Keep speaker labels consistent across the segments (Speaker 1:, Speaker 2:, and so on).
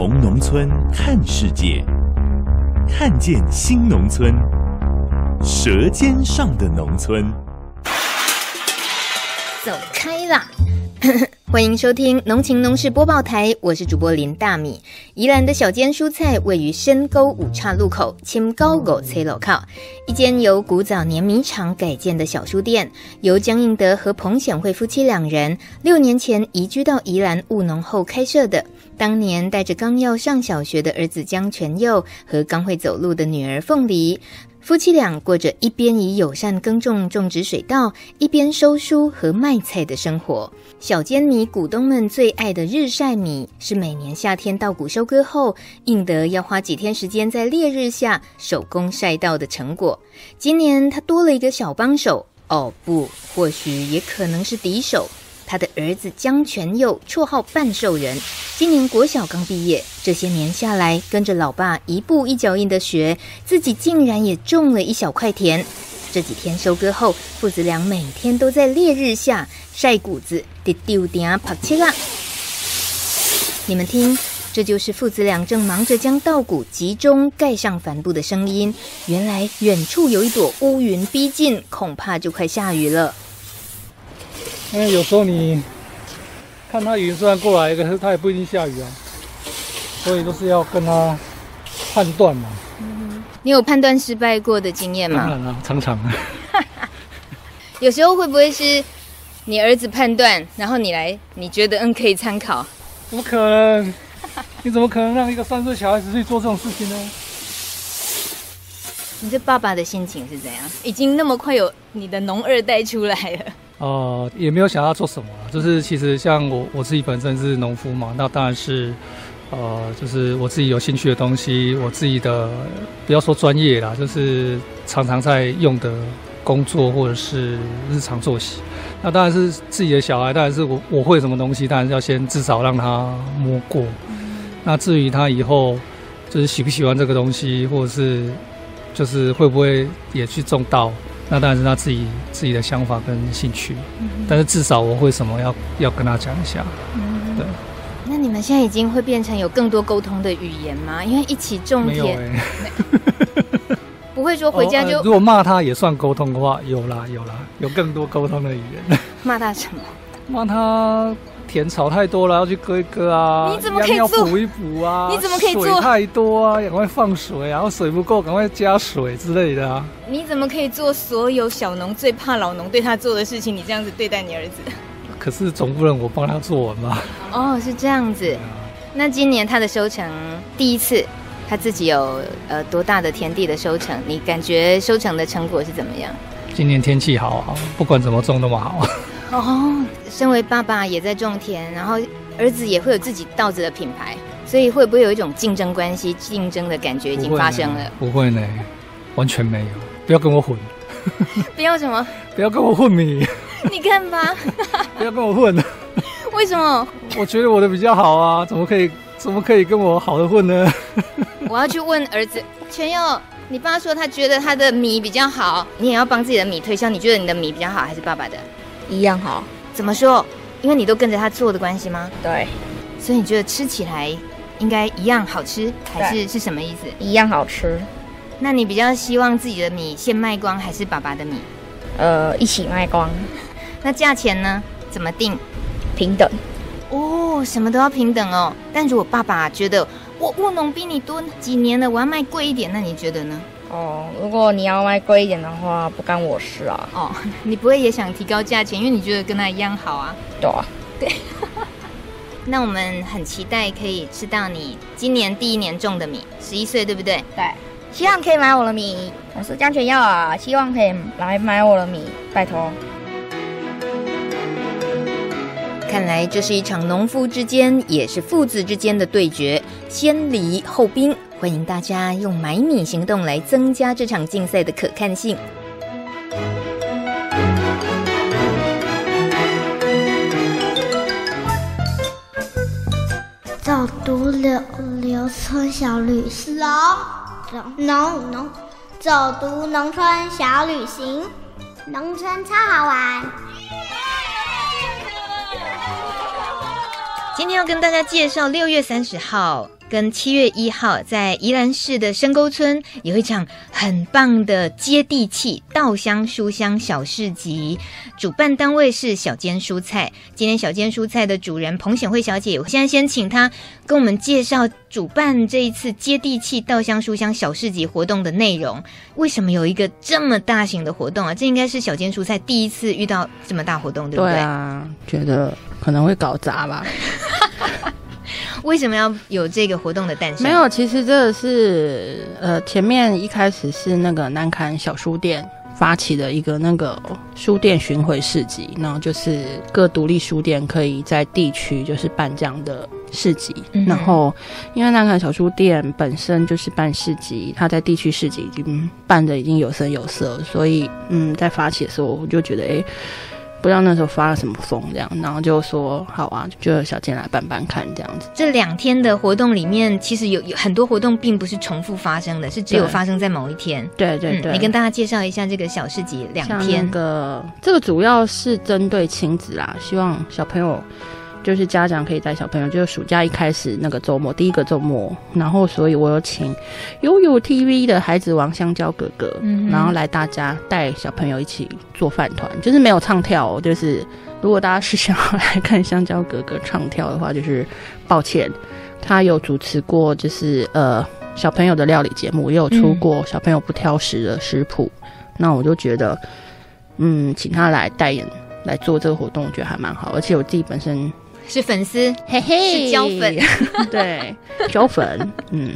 Speaker 1: 从农村看世界，看见新农村，舌尖上的农村。
Speaker 2: 走开啦！欢迎收听农情农事播报台，我是主播林大米。宜兰的小间蔬菜位于深沟五岔路口，清高狗崔楼靠一间由古早碾米厂改建的小书店，由江应德和彭显惠夫妻两人六年前移居到宜兰务农后开设的。当年带着刚要上小学的儿子江全佑和刚会走路的女儿凤梨。夫妻俩过着一边以友善耕种种植水稻，一边收书和卖菜的生活。小间米股东们最爱的日晒米，是每年夏天稻谷收割后，应得要花几天时间在烈日下手工晒稻的成果。今年他多了一个小帮手，哦不，或许也可能是敌手。他的儿子江全佑，绰号半兽人，今年国小刚毕业。这些年下来，跟着老爸一步一脚印的学，自己竟然也种了一小块田。这几天收割后，父子俩每天都在烈日下晒谷子，得丢点跑切啦。你们听，这就是父子俩正忙着将稻谷集中盖上帆布的声音。原来远处有一朵乌云逼近，恐怕就快下雨了。
Speaker 3: 因为有时候你看它云虽然过来，可是它也不一定下雨啊，所以都是要跟它判断嘛。
Speaker 2: 嗯，你有判断失败过的经验吗？
Speaker 3: 当然了，常常。
Speaker 2: 有时候会不会是你儿子判断，然后你来，你觉得嗯可以参考？
Speaker 3: 怎么可能？你怎么可能让一个三岁小孩子去做这种事情呢？
Speaker 2: 你这爸爸的心情是怎样？已经那么快有你的农二代出来了。
Speaker 3: 呃，也没有想要做什么，就是其实像我我自己本身是农夫嘛，那当然是，呃，就是我自己有兴趣的东西，我自己的不要说专业啦，就是常常在用的工作或者是日常作息，那当然是自己的小孩，当然是我我会什么东西，当然要先至少让他摸过，那至于他以后就是喜不喜欢这个东西，或者是就是会不会也去种稻。那当然是他自己自己的想法跟兴趣，嗯、但是至少我会什么要要跟他讲一下，嗯、对。
Speaker 2: 那你们现在已经会变成有更多沟通的语言吗？因为一起种田，不会说回家就、哦呃、
Speaker 3: 如果骂他也算沟通的话，有啦有啦，有更多沟通的语言。
Speaker 2: 骂他什么？
Speaker 3: 骂他。田草太多了，要去割一割啊！
Speaker 2: 你怎么可以做？
Speaker 3: 要补一补啊！
Speaker 2: 你怎么可以做？
Speaker 3: 水太多啊，赶快放水，然后水不够，赶快加水之类的啊！
Speaker 2: 你怎么可以做所有小农最怕老农对他做的事情？你这样子对待你儿子？
Speaker 3: 可是总不能我帮他做完吧？
Speaker 2: 哦，是这样子。那今年他的收成第一次，他自己有呃多大的田地的收成？你感觉收成的成果是怎么样？
Speaker 3: 今年天气好好，不管怎么种那么好。
Speaker 2: 哦，身为爸爸也在种田，然后儿子也会有自己稻子的品牌，所以会不会有一种竞争关系、竞争的感觉已经发生了？
Speaker 3: 不会呢，完全没有。不要跟我混。
Speaker 2: 不要什么？
Speaker 3: 不要跟我混米。
Speaker 2: 你看吧。
Speaker 3: 不要跟我混。
Speaker 2: 为什么？
Speaker 3: 我觉得我的比较好啊，怎么可以？怎么可以跟我好的混呢？
Speaker 2: 我要去问儿子全佑，你爸说他觉得他的米比较好，你也要帮自己的米推销。你觉得你的米比较好，还是爸爸的？
Speaker 4: 一样好，
Speaker 2: 怎么说？因为你都跟着他做的关系吗？
Speaker 4: 对，
Speaker 2: 所以你觉得吃起来应该一样好吃，还是是什么意思？
Speaker 4: 一样好吃。
Speaker 2: 那你比较希望自己的米先卖光，还是爸爸的米？
Speaker 4: 呃，一起卖光。
Speaker 2: 那价钱呢？怎么定？
Speaker 4: 平等。
Speaker 2: 哦，什么都要平等哦。但如果爸爸觉得我务农比你多几年了，我要卖贵一点，那你觉得呢？
Speaker 4: 哦，如果你要卖贵一点的话，不干我事啊。
Speaker 2: 哦，你不会也想提高价钱，因为你觉得跟他一样好啊？
Speaker 4: 对啊，
Speaker 2: 对。那我们很期待可以吃到你今年第一年种的米，十一岁对不对？
Speaker 4: 对。希望可以买我的米，我是江全耀啊，希望可以来买我的米，拜托。
Speaker 2: 看来这是一场农夫之间，也是父子之间的对决，先礼后兵。欢迎大家用买米行动来增加这场竞赛的可看性。
Speaker 5: 走读农农村小旅行，农农农，走读农村小旅行，农村超好玩。
Speaker 2: 今天要跟大家介绍六月三十号跟七月一号在宜兰市的深沟村有一场很棒的接地气稻香书香小市集，主办单位是小间蔬菜。今天小间蔬菜的主人彭显慧小姐，我现在先请她跟我们介绍主办这一次接地气稻香书香小市集活动的内容。为什么有一个这么大型的活动啊？这应该是小间蔬菜第一次遇到这么大活动，对不对？
Speaker 6: 对啊，觉得可能会搞砸吧。
Speaker 2: 为什么要有这个活动的诞生？
Speaker 6: 没有，其实这个是呃，前面一开始是那个南坎小书店发起的一个那个书店巡回市集，然后就是各独立书店可以在地区就是办这样的市集。嗯、然后因为南崁小书店本身就是办市集，他在地区市集已经办的已经有声有色，所以嗯，在发起的时候我就觉得哎。诶不知道那时候发了什么疯，这样，然后就说好啊，就小健来办办看这样子。
Speaker 2: 这两天的活动里面，其实有有很多活动并不是重复发生的，是只有发生在某一天。
Speaker 6: 对对对、嗯，
Speaker 2: 你跟大家介绍一下这个小市集两天。
Speaker 6: 那个这个主要是针对亲子啦，希望小朋友。就是家长可以带小朋友，就是暑假一开始那个周末，第一个周末，然后所以我有请悠悠 TV 的孩子王香蕉哥哥，嗯、然后来大家带小朋友一起做饭团，就是没有唱跳哦，就是如果大家是想要来看香蕉哥哥唱跳的话，就是抱歉，他有主持过就是呃小朋友的料理节目，也有出过小朋友不挑食的食谱，嗯、那我就觉得嗯，请他来代言来做这个活动，我觉得还蛮好，而且我自己本身。
Speaker 2: 是粉丝，嘿嘿，是胶粉，
Speaker 6: 对，胶粉，嗯，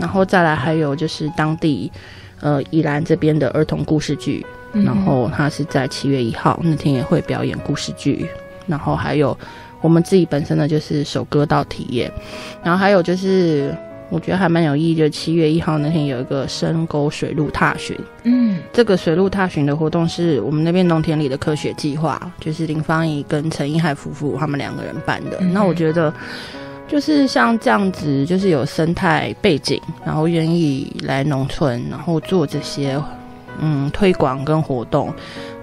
Speaker 6: 然后再来还有就是当地，呃，宜兰这边的儿童故事剧，嗯、然后他是在七月一号那天也会表演故事剧，然后还有我们自己本身的就是首歌到体验，然后还有就是。我觉得还蛮有意义，就七月一号那天有一个深沟水路踏寻。嗯，这个水路踏寻的活动是我们那边农田里的科学计划，就是林芳怡跟陈一海夫妇他们两个人办的。嗯、那我觉得，就是像这样子，就是有生态背景，然后愿意来农村，然后做这些嗯推广跟活动，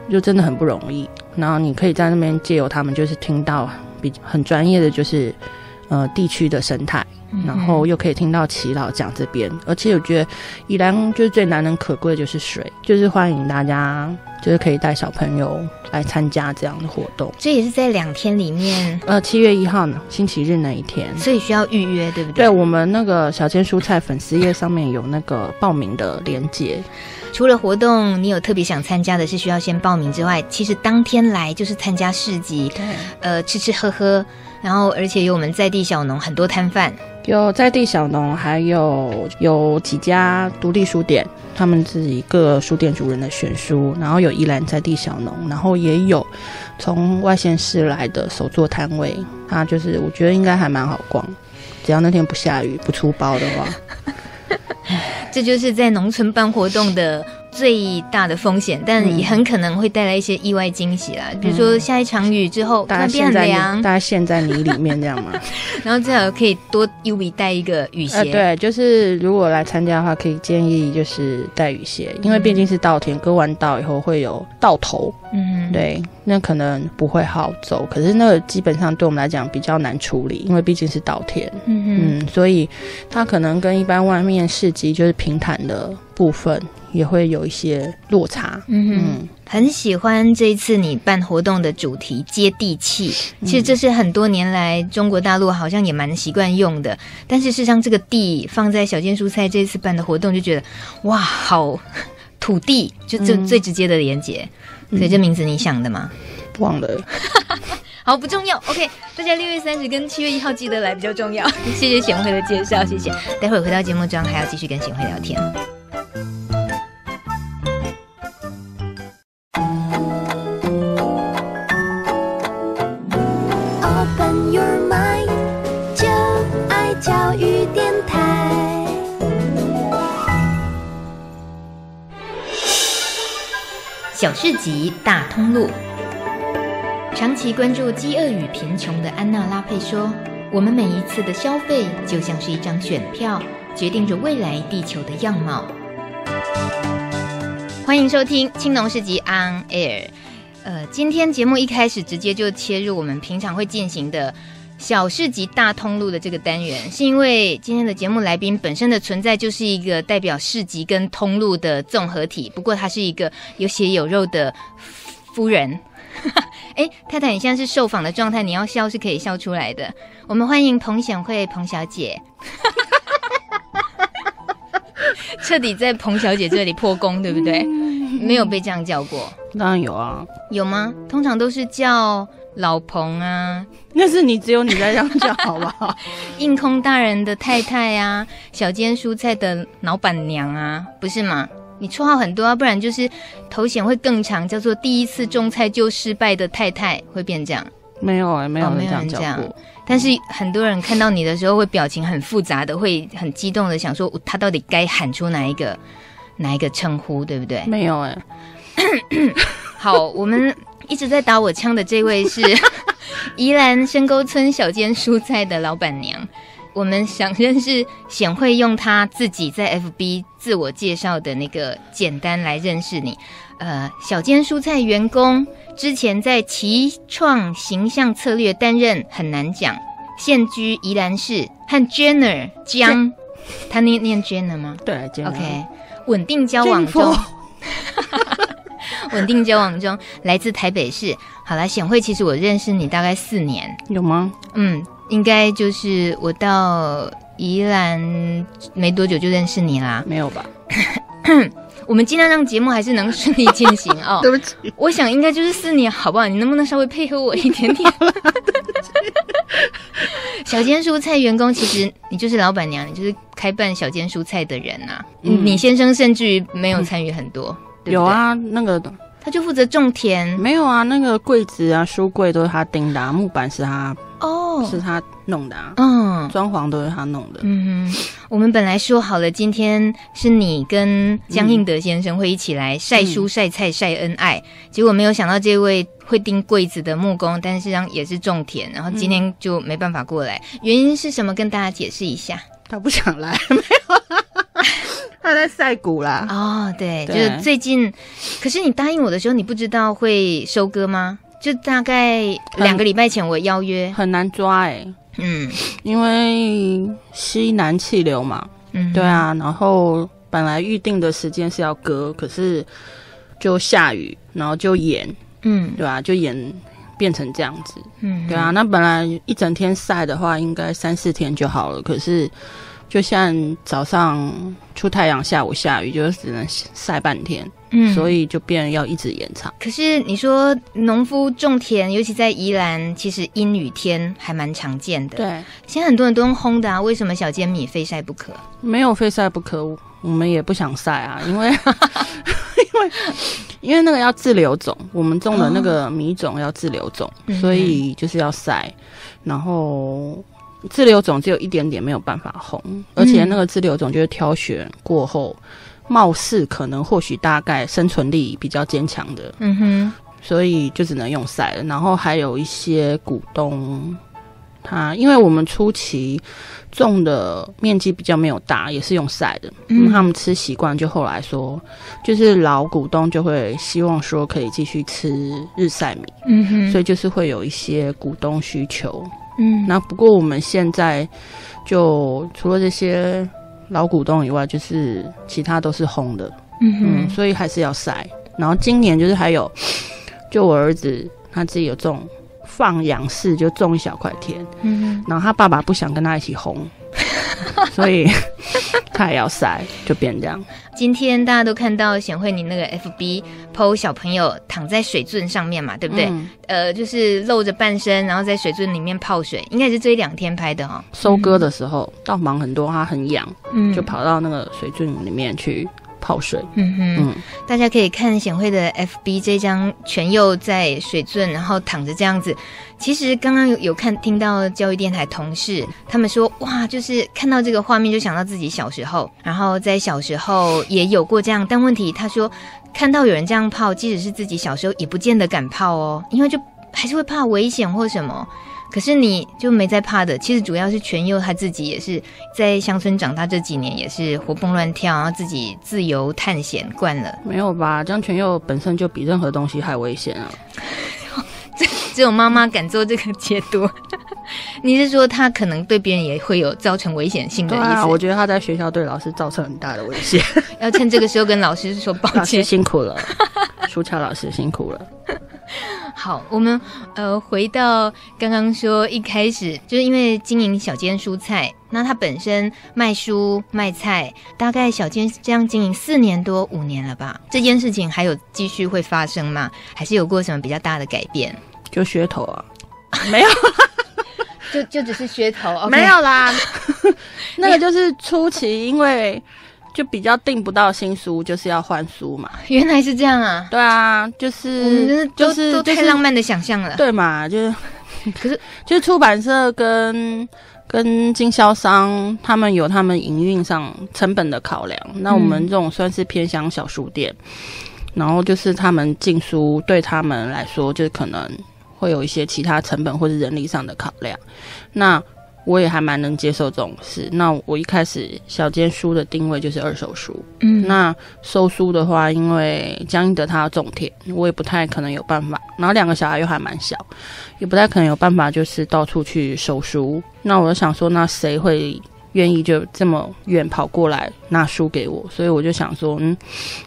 Speaker 6: 就真的很不容易。然后你可以在那边借由他们，就是听到比很专业的，就是呃地区的生态。然后又可以听到耆老讲这边，而且我觉得宜兰就是最难能可贵的就是水，就是欢迎大家就是可以带小朋友来参加这样的活动。
Speaker 2: 这也是在两天里面，
Speaker 6: 呃，七月一号呢，星期日那一天，
Speaker 2: 所以需要预约，对不对？
Speaker 6: 对，我们那个小千蔬菜粉丝页上面有那个报名的链接。
Speaker 2: 除了活动，你有特别想参加的是需要先报名之外，其实当天来就是参加市集，对，呃，吃吃喝喝，然后而且有我们在地小农很多摊贩。
Speaker 6: 有在地小农，还有有几家独立书店，他们自己各书店主人的选书，然后有宜兰在地小农，然后也有从外县市来的手作摊位，他就是我觉得应该还蛮好逛，只要那天不下雨不出包的话，
Speaker 2: 这就是在农村办活动的。最大的风险，但也很可能会带来一些意外惊喜啦。嗯、比如说下一场雨之后，大家变很凉，
Speaker 6: 大家陷在泥里面这样嘛。
Speaker 2: 然后最好可以多优比带一个雨鞋。呃，
Speaker 6: 对，就是如果来参加的话，可以建议就是带雨鞋，因为毕竟是稻田，割完稻以后会有稻头。嗯，对，那可能不会好走。可是那个基本上对我们来讲比较难处理，因为毕竟是稻田。嗯嗯，所以它可能跟一般外面市集就是平坦的部分。也会有一些落差。嗯哼嗯，
Speaker 2: 很喜欢这一次你办活动的主题接地气。其实这是很多年来中国大陆好像也蛮习惯用的。但是事实上，这个地放在小间蔬菜这次办的活动，就觉得哇，好土地，就这最直接的连接。嗯、所以这名字你想的吗？
Speaker 6: 忘了。
Speaker 2: 好，不重要。OK，大家六月三十跟七月一号记得来比较重要。谢谢贤惠的介绍，谢谢。待会儿回到节目中还要继续跟贤惠聊天。小市集大通路。长期关注饥饿与贫穷的安娜拉佩说：“我们每一次的消费，就像是一张选票，决定着未来地球的样貌。”欢迎收听青农市集 On Air。呃，今天节目一开始直接就切入我们平常会进行的小市集大通路的这个单元，是因为今天的节目来宾本身的存在就是一个代表市集跟通路的综合体。不过他是一个有血有肉的夫人。哎，太太，你现在是受访的状态，你要笑是可以笑出来的。我们欢迎彭显惠彭小姐。彻底在彭小姐这里破功，对不对？没有被这样叫过，
Speaker 6: 当然有啊，
Speaker 2: 有吗？通常都是叫老彭啊，
Speaker 6: 那是你只有你在这样叫，好不好？
Speaker 2: 硬空大人的太太啊，小间蔬菜的老板娘啊，不是吗？你绰号很多啊，不然就是头衔会更长，叫做第一次种菜就失败的太太，会变这样。
Speaker 6: 没有哎、欸，没有人这样。
Speaker 2: 但是很多人看到你的时候，会表情很复杂的，会很激动的想说，他到底该喊出哪一个哪一个称呼，对不对？
Speaker 6: 没有哎、
Speaker 2: 欸。好，我们一直在打我枪的这位是 宜兰深沟村小间蔬菜的老板娘。我们想认识显惠，用他自己在 FB 自我介绍的那个简单来认识你。呃，小间蔬菜员工。之前在奇创形象策略担任很难讲，现居宜兰市和 Jenner 江，他念念 Jenner 吗？
Speaker 6: 对
Speaker 2: ，OK，稳定交往中，稳定交往中，来自台北市。好了，显惠，其实我认识你大概四年，
Speaker 6: 有吗？
Speaker 2: 嗯，应该就是我到宜兰没多久就认识你啦，
Speaker 6: 没有吧？
Speaker 2: 我们尽量让节目还是能顺利进行哦。
Speaker 6: 对不起，
Speaker 2: 我想应该就是四年，好不好？你能不能稍微配合我一点点？小 间蔬菜员工，其实你就是老板娘，你就是开办小间蔬菜的人呐、啊嗯。你先生甚至于没有参与很多、嗯对对，
Speaker 6: 有啊，那个
Speaker 2: 他就负责种田，
Speaker 6: 没有啊，那个柜子啊、书柜都是他钉的、啊，木板是他哦，是他弄的啊，嗯，装潢都是他弄的。
Speaker 2: 嗯哼，我们本来说好了，今天是你跟江应德先生会一起来晒书、晒菜、晒恩爱、嗯，结果没有想到这位会钉柜子的木工，但是让也是种田，然后今天就没办法过来，嗯、原因是什么？跟大家解释一下。
Speaker 6: 他不想来，没有。他在晒谷啦。
Speaker 2: 哦对，对，就是最近。可是你答应我的时候，你不知道会收割吗？就大概两个礼拜前我邀约，
Speaker 6: 很，很难抓哎、欸。嗯，因为西南气流嘛。嗯，对啊。然后本来预定的时间是要割，可是就下雨，然后就延。嗯，对啊，就延变成这样子。嗯，对啊。那本来一整天晒的话，应该三四天就好了，可是。就像早上出太阳，下午下雨，就只能晒半天，嗯，所以就变要一直延长。
Speaker 2: 可是你说农夫种田，尤其在宜兰，其实阴雨天还蛮常见的。
Speaker 6: 对，
Speaker 2: 现在很多人都用烘的啊，为什么小煎米非晒不可？
Speaker 6: 没有非晒不可，我们也不想晒啊，因为 因为因为那个要自留种，我们种的那个米种要自留种，哦，所以就是要晒，然后。自留种只有一点点没有办法红，而且那个自留种就是挑选过后，貌似可能或许大概生存力比较坚强的，嗯哼，所以就只能用晒了。然后还有一些股东，他因为我们初期种的面积比较没有大，也是用晒的，嗯，他们吃习惯，就后来说，就是老股东就会希望说可以继续吃日晒米，嗯哼，所以就是会有一些股东需求。嗯，那不过我们现在就除了这些老股东以外，就是其他都是红的，嗯嗯，所以还是要晒。然后今年就是还有，就我儿子他自己有种放养式，就种一小块田，嗯，然后他爸爸不想跟他一起烘，所以他也要塞，就变这样。
Speaker 2: 今天大家都看到显惠你那个 FB PO 小朋友躺在水樽上面嘛，对不对？嗯、呃，就是露着半身，然后在水樽里面泡水，应该是这一两天拍的哦。
Speaker 6: 收割的时候，稻、嗯、忙很多，他很痒，嗯，就跑到那个水樽里面去泡水。
Speaker 2: 嗯哼，嗯，大家可以看显惠的 FB 这张全佑在水圳，然后躺着这样子。其实刚刚有有看听到教育电台同事他们说，哇，就是看到这个画面就想到自己小时候，然后在小时候也有过这样。但问题他说，看到有人这样泡，即使是自己小时候也不见得敢泡哦，因为就还是会怕危险或什么。可是你就没在怕的，其实主要是全佑他自己也是在乡村长大这几年，也是活蹦乱跳，然后自己自由探险惯了。
Speaker 6: 没有吧？江全佑本身就比任何东西还危险啊！
Speaker 2: 只有妈妈敢做这个解读。你是说他可能对别人也会有造成危险性的意思？
Speaker 6: 啊，我觉得他在学校对老师造成很大的威胁，
Speaker 2: 要趁这个时候跟老师说抱歉，
Speaker 6: 辛苦了，舒乔老师辛苦了。
Speaker 2: 好，我们呃回到刚刚说一开始，就是因为经营小间蔬菜，那他本身卖书卖菜，大概小间这样经营四年多五年了吧？这件事情还有继续会发生吗？还是有过什么比较大的改变？
Speaker 6: 就噱头啊，没有，
Speaker 2: 就就只是噱头，okay、
Speaker 6: 没有啦。那个就是初期，因为。就比较订不到新书，就是要换书嘛。
Speaker 2: 原来是这样啊！
Speaker 6: 对啊，就是就是
Speaker 2: 就是都太浪漫的想象了。
Speaker 6: 对嘛，就是 可是 就是出版社跟跟经销商他们有他们营运上成本的考量。那我们这种算是偏乡小书店，嗯、然后就是他们进书对他们来说，就是可能会有一些其他成本或者人力上的考量。那我也还蛮能接受这种事。那我一开始小间书的定位就是二手书。嗯，那收书的话，因为江英德他要种田，我也不太可能有办法。然后两个小孩又还蛮小，也不太可能有办法，就是到处去收书。那我就想说，那谁会愿意就这么远跑过来拿书给我？所以我就想说，嗯，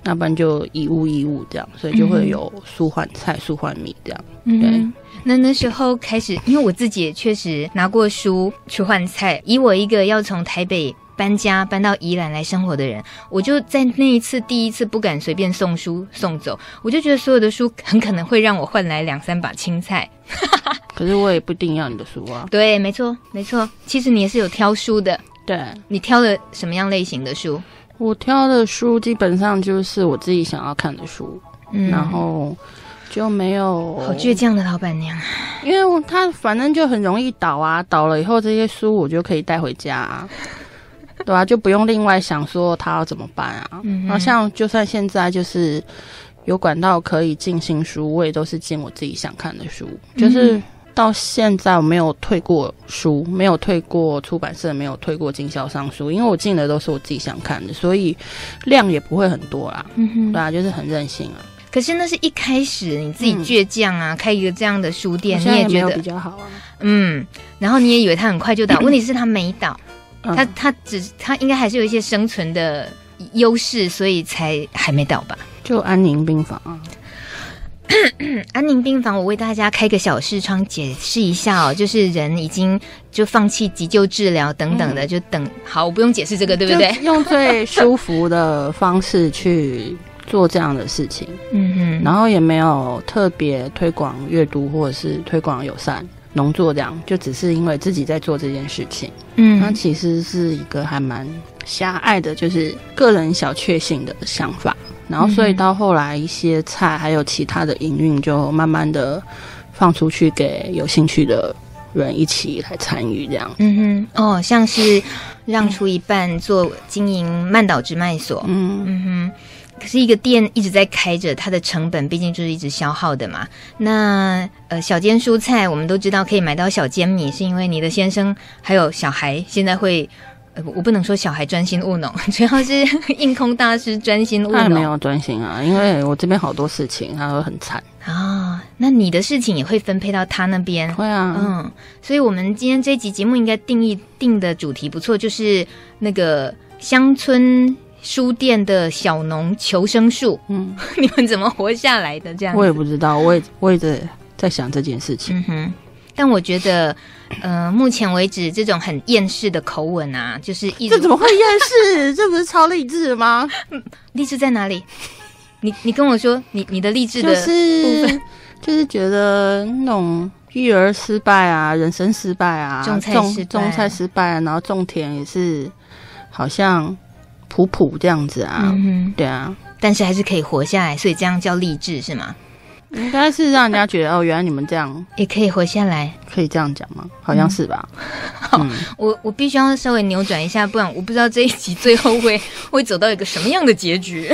Speaker 6: 那不然就以物易物这样，所以就会有书换菜、书换米这样。嗯，对。
Speaker 2: 那那时候开始，因为我自己也确实拿过书去换菜。以我一个要从台北搬家搬到宜兰来生活的人，我就在那一次第一次不敢随便送书送走，我就觉得所有的书很可能会让我换来两三把青菜。
Speaker 6: 可是我也不一定要你的书啊。
Speaker 2: 对，没错，没错。其实你也是有挑书的。
Speaker 6: 对，
Speaker 2: 你挑了什么样类型的书？
Speaker 6: 我挑的书基本上就是我自己想要看的书，嗯，然后。就没有
Speaker 2: 好倔强的老板娘，
Speaker 6: 因为他反正就很容易倒啊，倒了以后这些书我就可以带回家啊，对啊，就不用另外想说他要怎么办啊。嗯哼，然后像就算现在就是有管道可以进新书，我也都是进我自己想看的书。就是到现在我没有退过书，没有退过出版社，没有退过经销商书，因为我进的都是我自己想看的，所以量也不会很多啦。嗯哼，对啊，就是很任性啊。
Speaker 2: 可是那是一开始你自己倔强啊，嗯、开一个这样的书店，你也觉得
Speaker 6: 比较好啊。
Speaker 2: 嗯，然后你也以为他很快就倒，问题是他没倒，嗯、他他只他应该还是有一些生存的优势，所以才还没倒吧？
Speaker 6: 就安宁病房啊。
Speaker 2: 安宁病房，我为大家开个小视窗解释一下哦，就是人已经就放弃急救治疗等等的，嗯、就等好，我不用解释这个，对不对？
Speaker 6: 用最舒服的方式去。做这样的事情，嗯哼，然后也没有特别推广阅读或者是推广友善农作，这样就只是因为自己在做这件事情，嗯，那其实是一个还蛮狭隘的，就是个人小确幸的想法。然后所以到后来一些菜还有其他的营运，就慢慢的放出去给有兴趣的人一起来参与，这样，
Speaker 2: 嗯哼，哦，像是让出一半做经营曼岛直卖所，嗯。嗯哼。可是一个店一直在开着，它的成本毕竟就是一直消耗的嘛。那呃，小间蔬菜我们都知道可以买到小间米，是因为你的先生还有小孩现在会，呃，我不能说小孩专心务农，主要是应空大师专心务农。他
Speaker 6: 没有专心啊，因为我这边好多事情，他会很惨
Speaker 2: 啊、哦。那你的事情也会分配到他那边？
Speaker 6: 会啊，
Speaker 2: 嗯。所以我们今天这集节目应该定义定的主题不错，就是那个乡村。书店的小农求生术，嗯，你们怎么活下来的？这样
Speaker 6: 我也不知道，我也我也在在想这件事情。
Speaker 2: 嗯哼，但我觉得，呃，目前为止这种很厌世的口吻啊，就是一
Speaker 6: 这怎么会厌世？这不是超励志吗？
Speaker 2: 励志在哪里？你你跟我说，你你的励志的部分，
Speaker 6: 就是，就是觉得那种育儿失败啊，人生失败啊，
Speaker 2: 种菜失败，
Speaker 6: 种菜失败啊，然后种田也是好像。普普这样子啊，
Speaker 2: 嗯，
Speaker 6: 对啊，
Speaker 2: 但是还是可以活下来，所以这样叫励志是吗？
Speaker 6: 应该是让人家觉得哦，原来你们这样
Speaker 2: 也可以活下来，
Speaker 6: 可以这样讲吗？好像是吧。
Speaker 2: 好，我我必须要稍微扭转一下，不然我不知道这一集最后会会走到一个什么样的结局。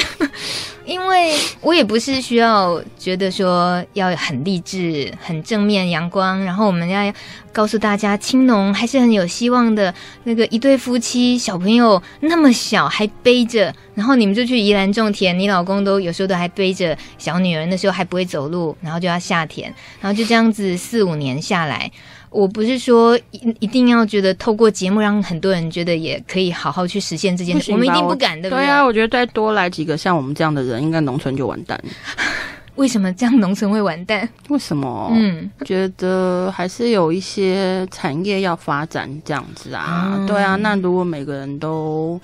Speaker 2: 因为我也不是需要觉得说要很励志、很正面、阳光，然后我们要告诉大家青农还是很有希望的。那个一对夫妻小朋友那么小还背着，然后你们就去宜兰种田，你老公都有时候都还背着小女儿，那时候还不会走路，然后就要下田，然后就这样子四五年下来。我不是说一一定要觉得透过节目让很多人觉得也可以好好去实现这件事，我们一定不敢，对不对？
Speaker 6: 对啊，我觉得再多来几个像我们这样的人，应该农村就完蛋。
Speaker 2: 为什么这样农村会完蛋？
Speaker 6: 为什么？嗯，觉得还是有一些产业要发展这样子啊。嗯、对啊，那如果每个人都，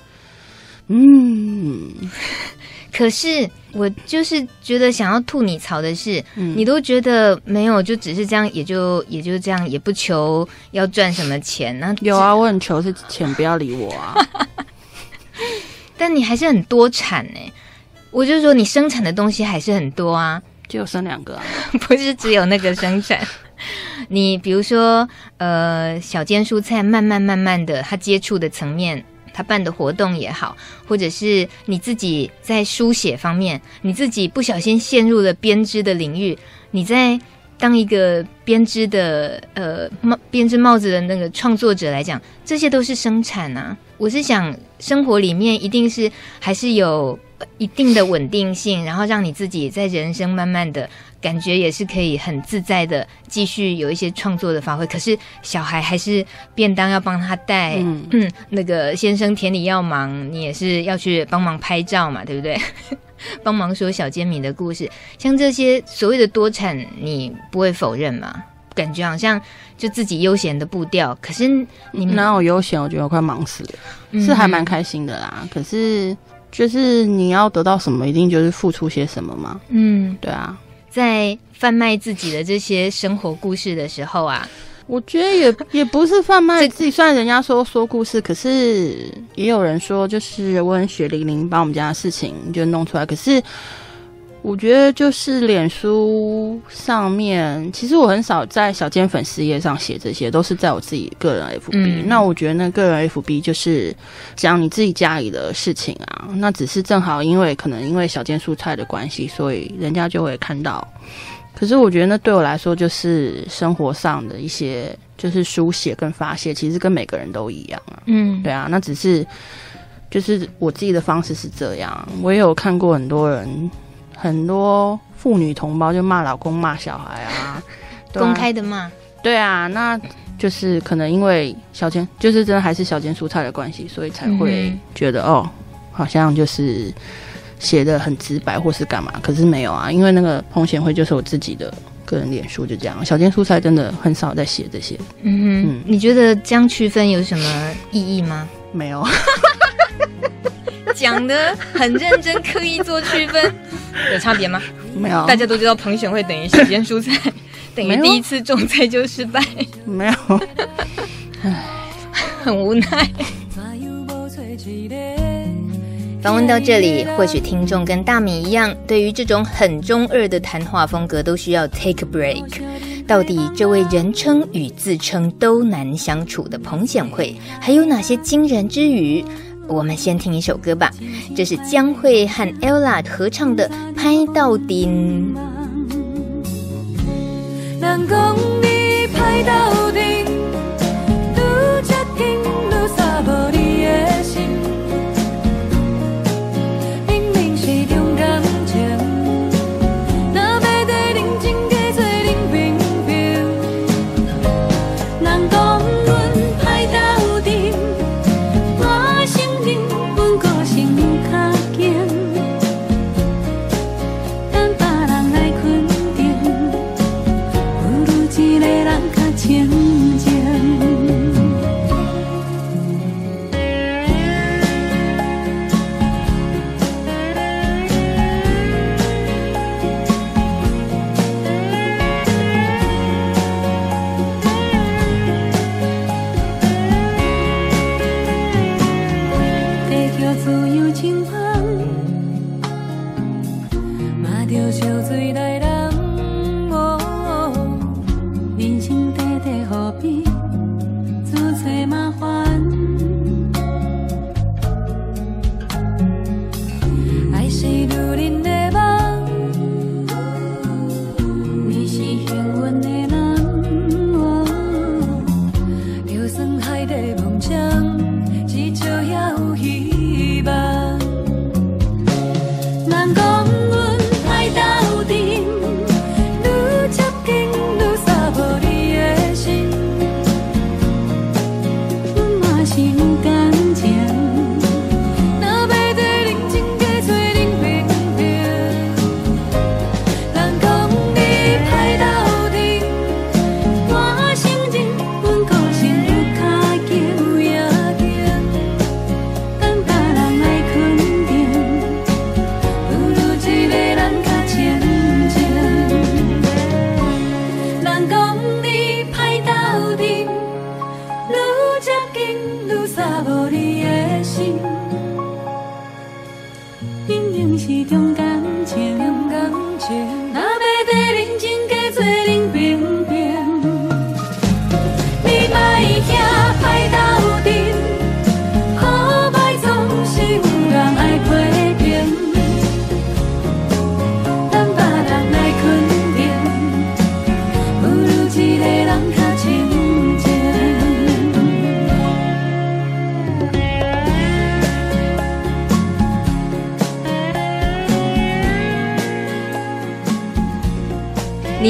Speaker 6: 嗯。
Speaker 2: 可是我就是觉得想要吐你槽的是，嗯、你都觉得没有，就只是这样，也就也就这样，也不求要赚什么钱。那
Speaker 6: 有啊，我很求是钱，不要理我啊。
Speaker 2: 但你还是很多产呢。我就说你生产的东西还是很多啊，
Speaker 6: 就生两个啊，
Speaker 2: 不是只有那个生产。你比如说，呃，小间蔬菜，慢慢慢慢的，它接触的层面。他办的活动也好，或者是你自己在书写方面，你自己不小心陷入了编织的领域，你在当一个编织的呃帽编织帽子的那个创作者来讲，这些都是生产啊。我是想，生活里面一定是还是有一定的稳定性，然后让你自己在人生慢慢的。感觉也是可以很自在的继续有一些创作的发挥，可是小孩还是便当要帮他带，嗯，嗯，那个先生田里要忙，你也是要去帮忙拍照嘛，对不对？帮忙说小煎米的故事，像这些所谓的多产，你不会否认吗？感觉好像就自己悠闲的步调，可是你们
Speaker 6: 哪有悠闲？我觉得我快忙死了，嗯、是还蛮开心的啦。可是就是你要得到什么，一定就是付出些什么嘛。嗯，对啊。
Speaker 2: 在贩卖自己的这些生活故事的时候啊，
Speaker 6: 我觉得也 也不是贩卖自己，虽然人家说说故事，可是也有人说就是我很血淋淋把我们家的事情就弄出来，可是。我觉得就是脸书上面，其实我很少在小尖粉丝页上写这些，都是在我自己个人 FB。嗯、那我觉得那个人 FB 就是讲你自己家里的事情啊，那只是正好因为可能因为小尖蔬菜的关系，所以人家就会看到。可是我觉得那对我来说就是生活上的一些就是书写跟发泄，其实跟每个人都一样啊。嗯，对啊，那只是就是我自己的方式是这样。我也有看过很多人。很多妇女同胞就骂老公骂小孩啊，
Speaker 2: 啊公开的骂，
Speaker 6: 对啊，那就是可能因为小尖，就是真的还是小尖蔬菜的关系，所以才会觉得、嗯、哦，好像就是写的很直白或是干嘛，可是没有啊，因为那个彭贤惠就是我自己的个人脸书，就这样，小尖蔬菜真的很少在写这些。
Speaker 2: 嗯哼，嗯，你觉得这样区分有什么意义吗？
Speaker 6: 没有。
Speaker 2: 讲得很认真，刻意做区分，有差别吗？
Speaker 6: 没有，
Speaker 2: 大家都知道彭选会等于时间蔬菜，等于第一次种菜就失败，
Speaker 6: 没有，唉，
Speaker 2: 很无奈。访问到这里，或许听众跟大米一样，对于这种很中二的谈话风格都需要 take a break。到底这位人称与自称都难相处的彭显惠，还有哪些惊人之语？我们先听一首歌吧，这是江蕙和 Ella 合唱的《拍到顶》。
Speaker 7: 能够你拍到 Tiêu 袋来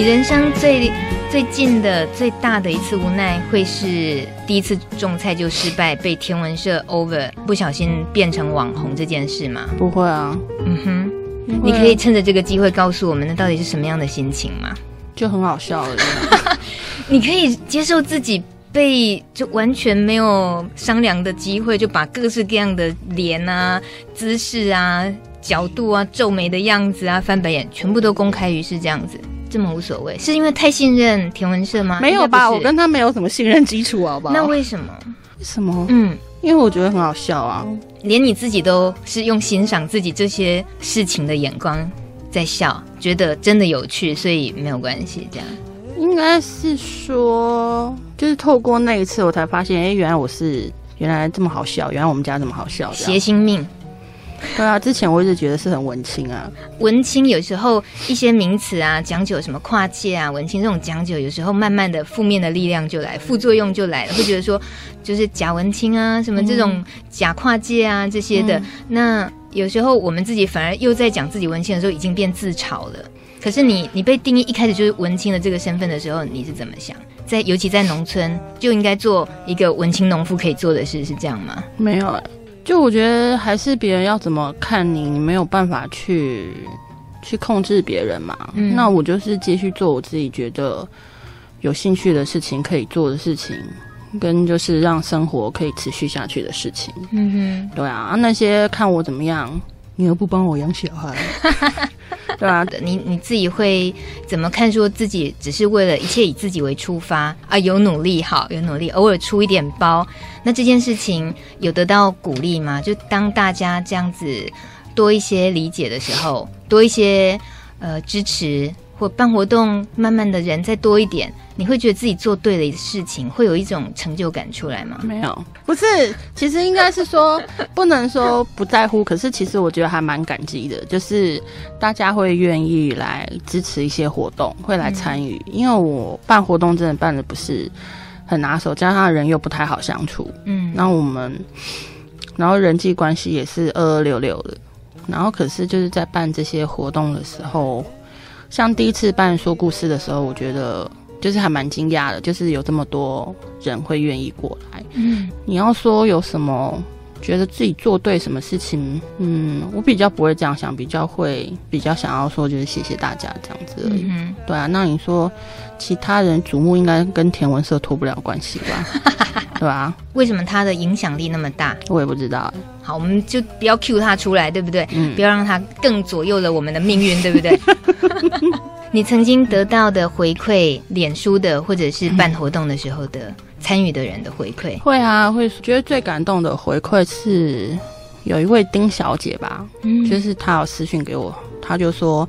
Speaker 2: 你人生最最近的最大的一次无奈，会是第一次种菜就失败，被天文社 over，不小心变成网红这件事吗？
Speaker 6: 不会啊，
Speaker 2: 嗯哼，你可以趁着这个机会告诉我们，那到底是什么样的心情吗？
Speaker 6: 就很好笑了。
Speaker 2: 你可以接受自己被就完全没有商量的机会，就把各式各样的脸啊、姿势啊、角度啊、皱眉的样子啊、翻白眼，全部都公开于世，这样子。这么无所谓，是因为太信任田文社吗？
Speaker 6: 没有吧，我跟他没有什么信任基础，好不好？
Speaker 2: 那为什么？
Speaker 6: 为什么？
Speaker 2: 嗯，
Speaker 6: 因为我觉得很好笑啊，
Speaker 2: 连你自己都是用欣赏自己这些事情的眼光在笑，觉得真的有趣，所以没有关系。这样
Speaker 6: 应该是说，就是透过那一次，我才发现，哎，原来我是原来这么好笑，原来我们家这么好笑，
Speaker 2: 谐星命。
Speaker 6: 对啊，之前我一直觉得是很文青啊。
Speaker 2: 文青有时候一些名词啊，讲究什么跨界啊，文青这种讲究，有时候慢慢的负面的力量就来，副作用就来了，会觉得说就是假文青啊，什么这种假跨界啊这些的。嗯、那有时候我们自己反而又在讲自己文青的时候，已经变自嘲了。可是你你被定义一开始就是文青的这个身份的时候，你是怎么想？在尤其在农村，就应该做一个文青农夫可以做的事，是这样吗？
Speaker 6: 没有。就我觉得还是别人要怎么看你，你没有办法去去控制别人嘛。那我就是继续做我自己觉得有兴趣的事情，可以做的事情，跟就是让生活可以持续下去的事情。嗯，对啊，那些看我怎么样，你又不帮我养小孩。对啊，
Speaker 2: 你你自己会怎么看？说自己只是为了一切以自己为出发啊，有努力好，有努力，偶尔出一点包，那这件事情有得到鼓励吗？就当大家这样子多一些理解的时候，多一些呃支持。或办活动，慢慢的人再多一点，你会觉得自己做对了事情，会有一种成就感出来吗？
Speaker 6: 没有，不是，其实应该是说，不能说不在乎，可是其实我觉得还蛮感激的，就是大家会愿意来支持一些活动，会来参与，嗯、因为我办活动真的办的不是很拿手，加上人又不太好相处，嗯，然后我们，然后人际关系也是二二六六的，然后可是就是在办这些活动的时候。像第一次办说故事的时候，我觉得就是还蛮惊讶的，就是有这么多人会愿意过来。嗯，你要说有什么觉得自己做对什么事情，嗯，我比较不会这样想，比较会比较想要说就是谢谢大家这样子而已。嗯，对啊，那你说其他人瞩目，应该跟田文社脱不了关系吧？对吧？
Speaker 2: 为什么他的影响力那么大？
Speaker 6: 我也不知道。
Speaker 2: 好，我们就不要 cue 他出来，对不对？嗯，不要让他更左右了我们的命运，对不对？你曾经得到的回馈，脸书的或者是办活动的时候的参与的人的回馈，
Speaker 6: 会啊，会觉得最感动的回馈是有一位丁小姐吧，嗯，就是她有私讯给我，她就说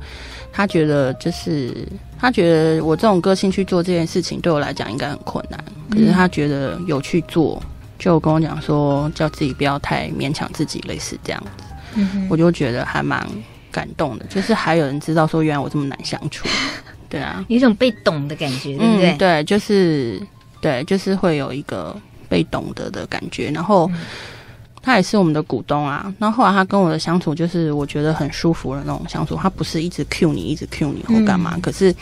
Speaker 6: 她觉得就是她觉得我这种个性去做这件事情对我来讲应该很困难，可是她觉得有去做，就跟我讲说叫自己不要太勉强自己，类似这样子。嗯，我就觉得还蛮感动的，就是还有人知道说原来我这么难相处，对啊，
Speaker 2: 有一种被懂的感觉，对不对？
Speaker 6: 嗯、对，就是对，就是会有一个被懂得的感觉，然后。嗯他也是我们的股东啊，然后后来他跟我的相处就是我觉得很舒服的那种相处，他不是一直 cue 你，一直 cue 你或干嘛。嗯、可是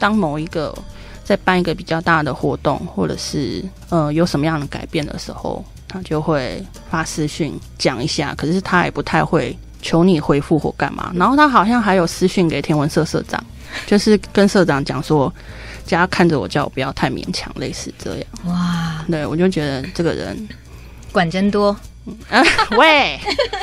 Speaker 6: 当某一个在办一个比较大的活动，或者是呃有什么样的改变的时候，他就会发私讯讲一下。可是他也不太会求你回复或干嘛。然后他好像还有私讯给天文社社长，就是跟社长讲说，叫他看着我，叫我不要太勉强，类似这样。哇，对，我就觉得这个人
Speaker 2: 管真多。
Speaker 6: 啊，喂，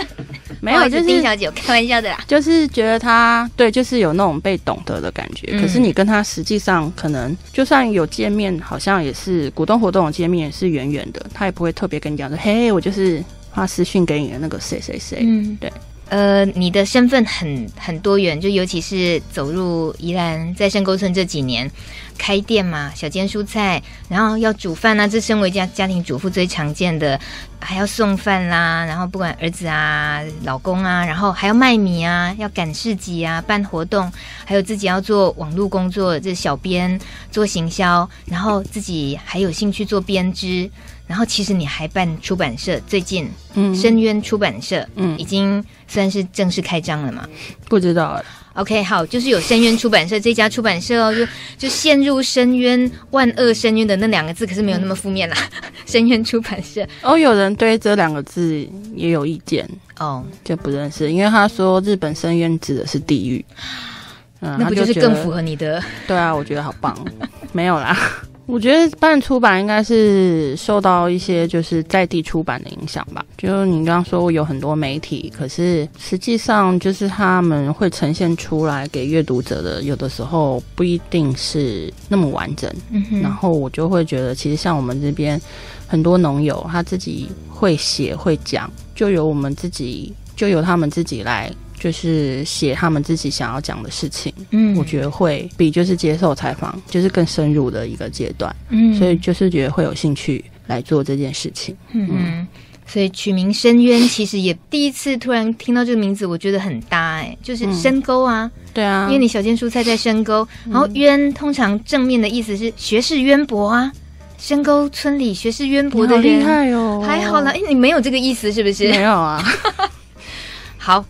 Speaker 6: 没有，就是
Speaker 2: 丁小姐，我开玩笑的啦。
Speaker 6: 就是觉得他对，就是有那种被懂得的感觉。嗯、可是你跟他实际上可能，就算有见面，好像也是股东活动的见面，也是远远的，他也不会特别跟你讲说，嘿，我就是发私讯给你的那个谁谁谁。嗯，对。
Speaker 2: 呃，你的身份很很多元，就尤其是走入宜兰在深沟村这几年，开店嘛，小煎蔬菜，然后要煮饭啊，这身为家家庭主妇最常见的，还要送饭啦，然后不管儿子啊、老公啊，然后还要卖米啊，要赶市集啊，办活动，还有自己要做网络工作，这小编做行销，然后自己还有兴趣做编织。然后其实你还办出版社，最近嗯，深渊出版社嗯，已经算是正式开张了嘛？
Speaker 6: 不知道。
Speaker 2: OK，好，就是有深渊出版社这家出版社哦，就就陷入深渊、万恶深渊的那两个字，可是没有那么负面啦。嗯、深渊出版社
Speaker 6: 哦，有人对这两个字也有意见哦，就不认识，因为他说日本深渊指的是地狱，
Speaker 2: 嗯，那不就是更符合你的？
Speaker 6: 对啊，我觉得好棒，没有啦。我觉得办出版应该是受到一些就是在地出版的影响吧。就你刚刚说有很多媒体，可是实际上就是他们会呈现出来给阅读者的，有的时候不一定是那么完整。嗯哼。然后我就会觉得，其实像我们这边很多农友，他自己会写会讲，就由我们自己，就由他们自己来。就是写他们自己想要讲的事情，嗯，我觉得会比就是接受采访就是更深入的一个阶段，嗯，所以就是觉得会有兴趣来做这件事情，嗯，
Speaker 2: 嗯，所以取名深渊其实也第一次突然听到这个名字，我觉得很搭哎、欸，就是深沟啊、嗯，
Speaker 6: 对啊，
Speaker 2: 因为你小间蔬菜在深沟，然后渊通常正面的意思是学识渊博啊，深沟村里学识渊博的人，
Speaker 6: 厉害哦，
Speaker 2: 还好啦，哎，你没有这个意思是不是？
Speaker 6: 没有啊，
Speaker 2: 好。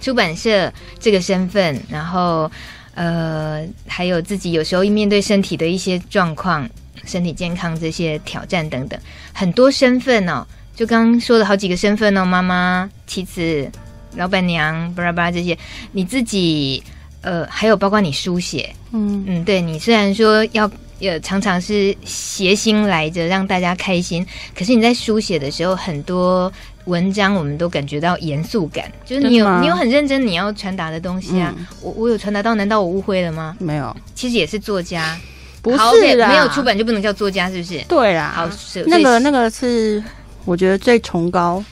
Speaker 2: 出版社这个身份，然后呃，还有自己有时候面对身体的一些状况、身体健康这些挑战等等，很多身份哦。就刚刚说了好几个身份哦，妈妈、妻子、老板娘，巴拉巴拉这些，你自己呃，还有包括你书写，嗯嗯，对你虽然说要呃常常是谐星来着让大家开心，可是你在书写的时候很多。文章我们都感觉到严肃感，就是你有你有很认真你要传达的东西啊。嗯、我我有传达到，难道我误会了吗？
Speaker 6: 没有，
Speaker 2: 其实也是作家，
Speaker 6: 不是啦，
Speaker 2: 没有出版就不能叫作家，是不是？
Speaker 6: 对啦，
Speaker 2: 好，
Speaker 6: 那个那个是我觉得最崇高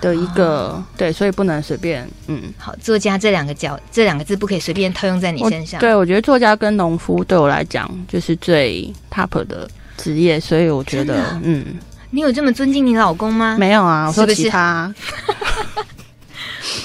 Speaker 6: 的一个，哦、对，所以不能随便。嗯，
Speaker 2: 好，作家这两个角这两个字不可以随便套用在你身上。
Speaker 6: 对，我觉得作家跟农夫对我来讲就是最 top 的职业，所以我觉得嗯。
Speaker 2: 你有这么尊敬你老公吗？
Speaker 6: 没有啊，我说其他。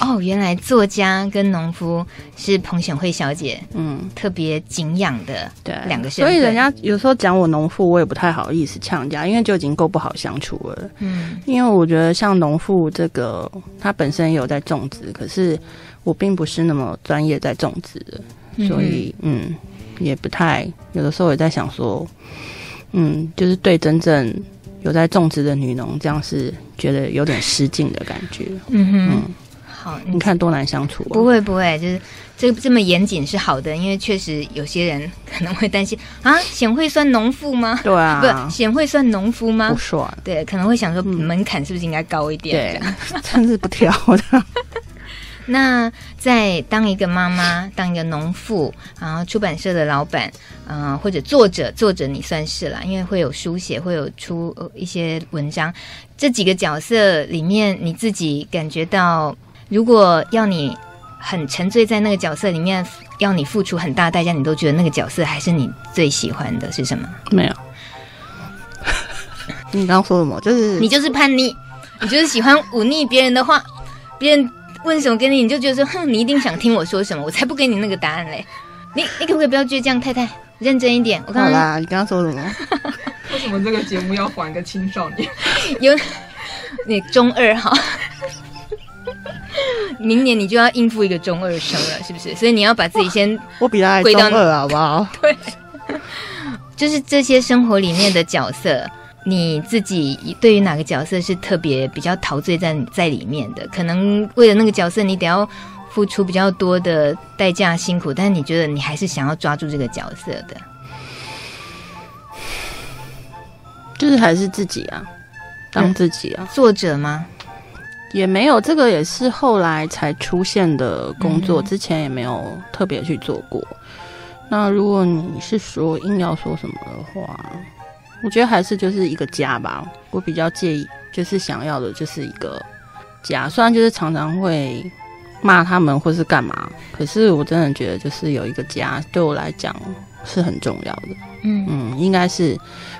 Speaker 2: 哦，原来作家跟农夫是彭显惠小姐嗯特别敬仰的对两个身份，
Speaker 6: 所以人家有时候讲我农妇，我也不太好意思呛人家，因为就已经够不好相处了。嗯，因为我觉得像农妇这个，他本身也有在种植，可是我并不是那么专业在种植的，所以嗯，嗯也不太有的时候也在想说，嗯，就是对真正。有在种植的女农，这样是觉得有点失敬的感觉。嗯哼，嗯好，你看多难相处。
Speaker 2: 不会不会，就是这这么严谨是好的，因为确实有些人 可能会担心啊，显惠算农妇吗？
Speaker 6: 对啊，
Speaker 2: 不，显惠算农夫吗？
Speaker 6: 不算。
Speaker 2: 对，可能会想说门槛是不是应该高一点？
Speaker 6: 对，真是不挑的。
Speaker 2: 那在当一个妈妈，当一个农妇，然后出版社的老板，嗯、呃，或者作者，作者你算是啦，因为会有书写，会有出一些文章，这几个角色里面，你自己感觉到，如果要你很沉醉在那个角色里面，要你付出很大代价，你都觉得那个角色还是你最喜欢的是什么？
Speaker 6: 没有。你刚刚说什么？就是
Speaker 2: 你就是叛逆，你就是喜欢忤逆别人的话，别人问什么给你，你就觉得说，哼，你一定想听我说什么，我才不给你那个答案嘞。你你可不可以不要倔强，太太，认真一点。我刚刚
Speaker 6: 好啦，你刚刚说什么？
Speaker 7: 为什么这个节目要还个青少年？
Speaker 2: 有你中二哈，明年你就要应付一个中二生了，是不是？所以你要把自己先
Speaker 6: 我比他还中二，好不好？
Speaker 2: 对，就是这些生活里面的角色。你自己对于哪个角色是特别比较陶醉在在里面的？可能为了那个角色，你得要付出比较多的代价、辛苦，但是你觉得你还是想要抓住这个角色的，
Speaker 6: 就是还是自己啊，当自己啊，
Speaker 2: 嗯、作者吗？
Speaker 6: 也没有，这个也是后来才出现的工作，嗯、之前也没有特别去做过。那如果你是说硬要说什么的话？我觉得还是就是一个家吧，我比较介意，就是想要的就是一个家。虽然就是常常会骂他们或是干嘛，可是我真的觉得就是有一个家对我来讲是很重要的。嗯嗯，应该是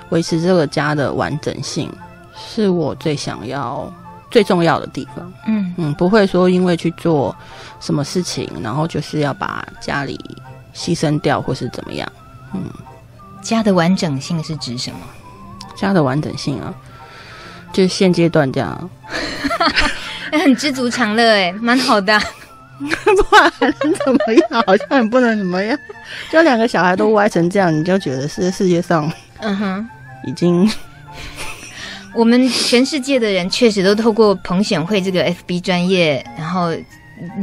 Speaker 6: 维持这个家的完整性，是我最想要、最重要的地方。嗯嗯，不会说因为去做什么事情，然后就是要把家里牺牲掉或是怎么样。嗯。
Speaker 2: 家的完整性是指什么？
Speaker 6: 家的完整性啊，就是现阶段这样，
Speaker 2: 很知足常乐哎，蛮好的。
Speaker 6: 不然还能怎么样？好像也不能怎么样。就两个小孩都歪成这样，你就觉得是世界上，嗯哼，已经。
Speaker 2: 我们全世界的人确实都透过彭显惠这个 FB 专业，然后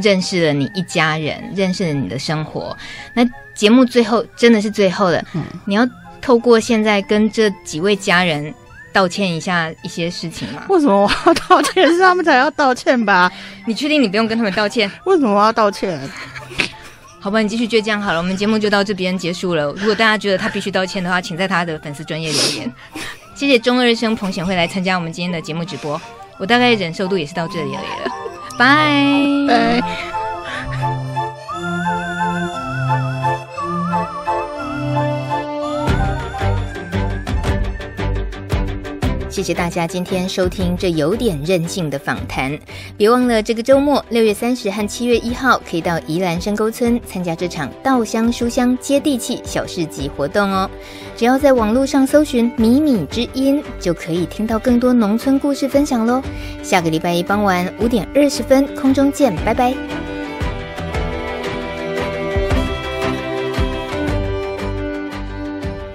Speaker 2: 认识了你一家人，认识了你的生活。那。节目最后真的是最后了，嗯，你要透过现在跟这几位家人道歉一下一些事情吗？
Speaker 6: 为什么我要道歉？是他们才要道歉吧？
Speaker 2: 你确定你不用跟他们道歉？
Speaker 6: 为什么我要道歉？
Speaker 2: 好吧，你继续倔强好了，我们节目就到这边结束了。如果大家觉得他必须道歉的话，请在他的粉丝专业留言。谢谢中二生彭显惠来参加我们今天的节目直播，我大概忍受度也是到这里而已了。拜拜。谢谢大家今天收听这有点任性的访谈，别忘了这个周末六月三十和七月一号可以到宜兰深沟村参加这场稻香书香接地气小市集活动哦。只要在网络上搜寻“米米之音”，就可以听到更多农村故事分享喽。下个礼拜一傍晚五点二十分空中见，拜拜。